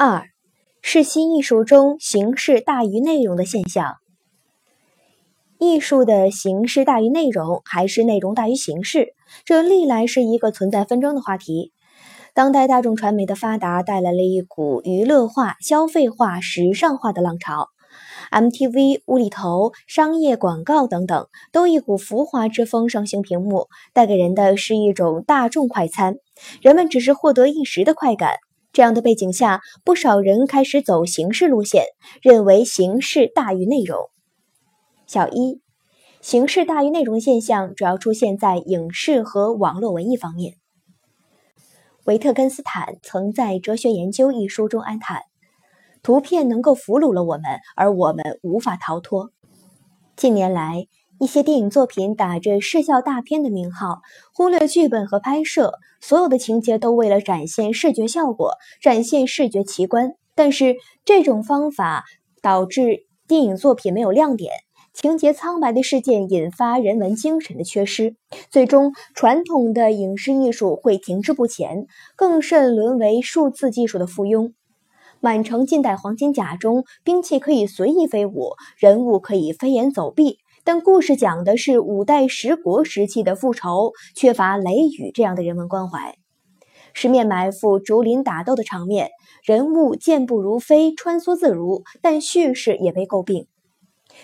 二是新艺术中形式大于内容的现象。艺术的形式大于内容，还是内容大于形式？这历来是一个存在纷争的话题。当代大众传媒的发达带来了一股娱乐化、消费化、时尚化的浪潮，MTV、无厘头、商业广告等等，都一股浮华之风上行屏幕，带给人的是一种大众快餐。人们只是获得一时的快感。这样的背景下，不少人开始走形式路线，认为形式大于内容。小一，形式大于内容现象主要出现在影视和网络文艺方面。维特根斯坦曾在《哲学研究》一书中安叹：“图片能够俘虏了我们，而我们无法逃脱。”近年来，一些电影作品打着视效大片的名号，忽略剧本和拍摄，所有的情节都为了展现视觉效果、展现视觉奇观。但是，这种方法导致电影作品没有亮点。情节苍白的事件引发人文精神的缺失，最终传统的影视艺术会停滞不前，更甚沦为数字技术的附庸。满城尽带黄金甲中，兵器可以随意飞舞，人物可以飞檐走壁，但故事讲的是五代十国时期的复仇，缺乏雷雨这样的人文关怀。十面埋伏、竹林打斗的场面，人物健步如飞、穿梭自如，但叙事也被诟病。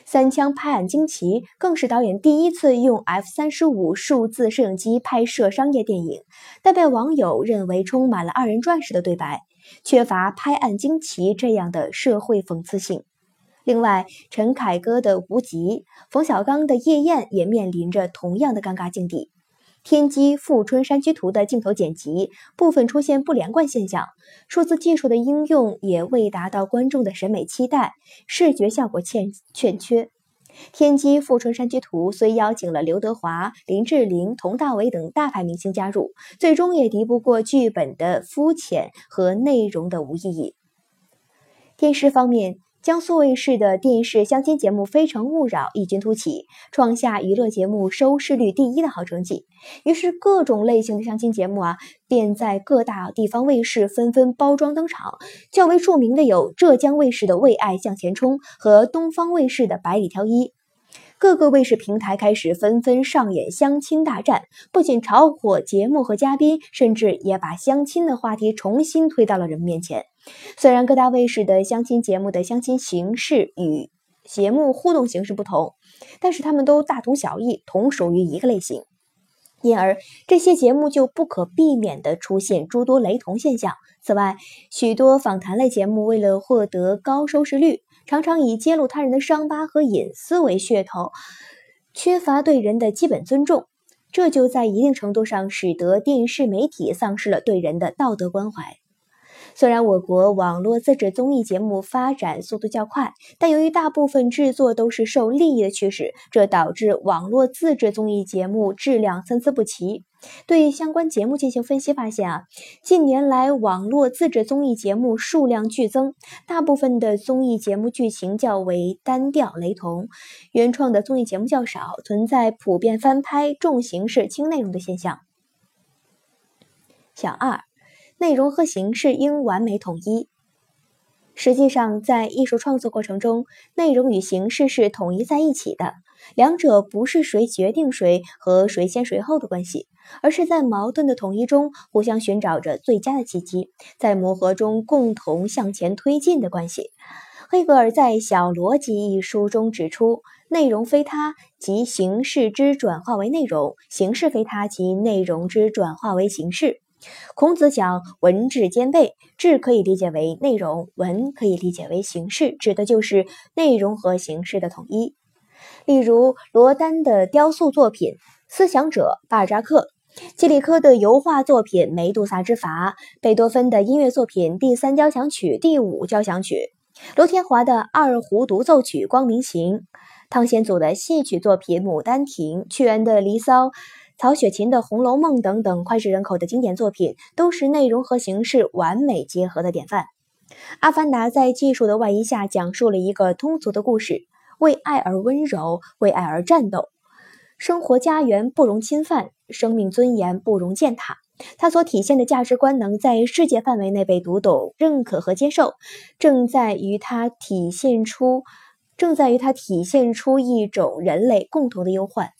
三枪拍案惊奇，更是导演第一次用 F 三十五数字摄影机拍摄商业电影，但被网友认为充满了二人转式的对白，缺乏拍案惊奇这样的社会讽刺性。另外，陈凯歌的《无极》，冯小刚的《夜宴》也面临着同样的尴尬境地。天机富春山居图的镜头剪辑部分出现不连贯现象，数字技术的应用也未达到观众的审美期待，视觉效果欠欠缺。天机富春山居图虽邀请了刘德华、林志玲、佟大为等大牌明星加入，最终也敌不过剧本的肤浅和内容的无意义。电视方面。江苏卫视的电视相亲节目《非诚勿扰》异军突起，创下娱乐节目收视率第一的好成绩。于是，各种类型的相亲节目啊，便在各大地方卫视纷纷包装登场。较为著名的有浙江卫视的《为爱向前冲》和东方卫视的《百里挑一》。各个卫视平台开始纷纷上演相亲大战，不仅炒火节目和嘉宾，甚至也把相亲的话题重新推到了人们面前。虽然各大卫视的相亲节目的相亲形式与节目互动形式不同，但是他们都大同小异，同属于一个类型，因而这些节目就不可避免地出现诸多雷同现象。此外，许多访谈类节目为了获得高收视率，常常以揭露他人的伤疤和隐私为噱头，缺乏对人的基本尊重，这就在一定程度上使得电视媒体丧失了对人的道德关怀。虽然我国网络自制综艺节目发展速度较快，但由于大部分制作都是受利益的驱使，这导致网络自制综艺节目质量参差不齐。对相关节目进行分析发现啊，近年来网络自制综艺节目数量剧增，大部分的综艺节目剧情较为单调雷同，原创的综艺节目较少，存在普遍翻拍、重形式轻内容的现象。小二。内容和形式应完美统一。实际上，在艺术创作过程中，内容与形式是统一在一起的，两者不是谁决定谁和谁先谁后的关系，而是在矛盾的统一中互相寻找着最佳的契机，在磨合中共同向前推进的关系。黑格尔在《小逻辑》一书中指出：“内容非他，即形式之转化为内容；形式非他，即内容之转化为形式。”孔子讲文质兼备，质可以理解为内容，文可以理解为形式，指的就是内容和形式的统一。例如罗丹的雕塑作品《思想者》，巴尔扎克；基里科的油画作品《梅杜萨之筏》；贝多芬的音乐作品《第三交响曲》《第五交响曲》；刘天华的二胡独奏曲《光明行》；汤显祖的戏曲作品《牡丹亭》；屈原的《离骚》。曹雪芹的《红楼梦》等等脍炙人口的经典作品，都是内容和形式完美结合的典范。《阿凡达》在技术的外衣下，讲述了一个通俗的故事：为爱而温柔，为爱而战斗。生活家园不容侵犯，生命尊严不容践踏。它所体现的价值观能在世界范围内被读懂、认可和接受，正在于它体现出，正在于它体现出一种人类共同的忧患。